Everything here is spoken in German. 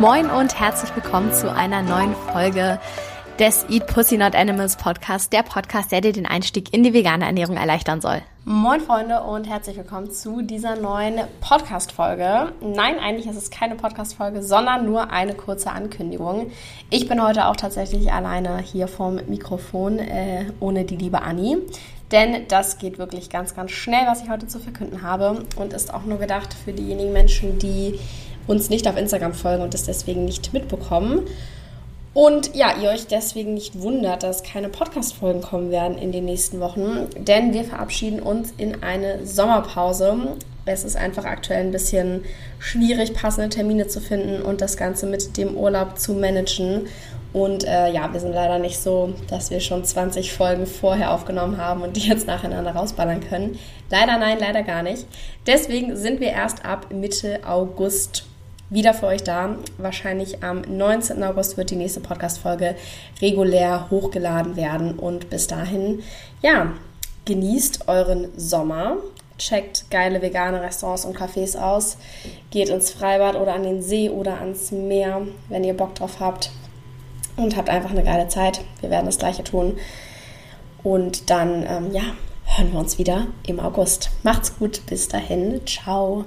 Moin und herzlich willkommen zu einer neuen Folge des Eat Pussy Not Animals Podcast, der Podcast, der dir den Einstieg in die vegane Ernährung erleichtern soll. Moin Freunde und herzlich willkommen zu dieser neuen Podcast-Folge. Nein, eigentlich ist es keine Podcast-Folge, sondern nur eine kurze Ankündigung. Ich bin heute auch tatsächlich alleine hier vorm Mikrofon, äh, ohne die liebe Anni. Denn das geht wirklich ganz, ganz schnell, was ich heute zu verkünden habe und ist auch nur gedacht für diejenigen Menschen, die uns nicht auf Instagram folgen und es deswegen nicht mitbekommen. Und ja, ihr euch deswegen nicht wundert, dass keine Podcast-Folgen kommen werden in den nächsten Wochen, denn wir verabschieden uns in eine Sommerpause. Es ist einfach aktuell ein bisschen schwierig, passende Termine zu finden und das Ganze mit dem Urlaub zu managen. Und äh, ja, wir sind leider nicht so, dass wir schon 20 Folgen vorher aufgenommen haben und die jetzt nacheinander rausballern können. Leider nein, leider gar nicht. Deswegen sind wir erst ab Mitte August wieder für euch da. Wahrscheinlich am 19. August wird die nächste Podcast-Folge regulär hochgeladen werden. Und bis dahin, ja, genießt euren Sommer. Checkt geile vegane Restaurants und Cafés aus. Geht ins Freibad oder an den See oder ans Meer, wenn ihr Bock drauf habt. Und habt einfach eine geile Zeit. Wir werden das gleiche tun. Und dann, ähm, ja, hören wir uns wieder im August. Macht's gut. Bis dahin. Ciao.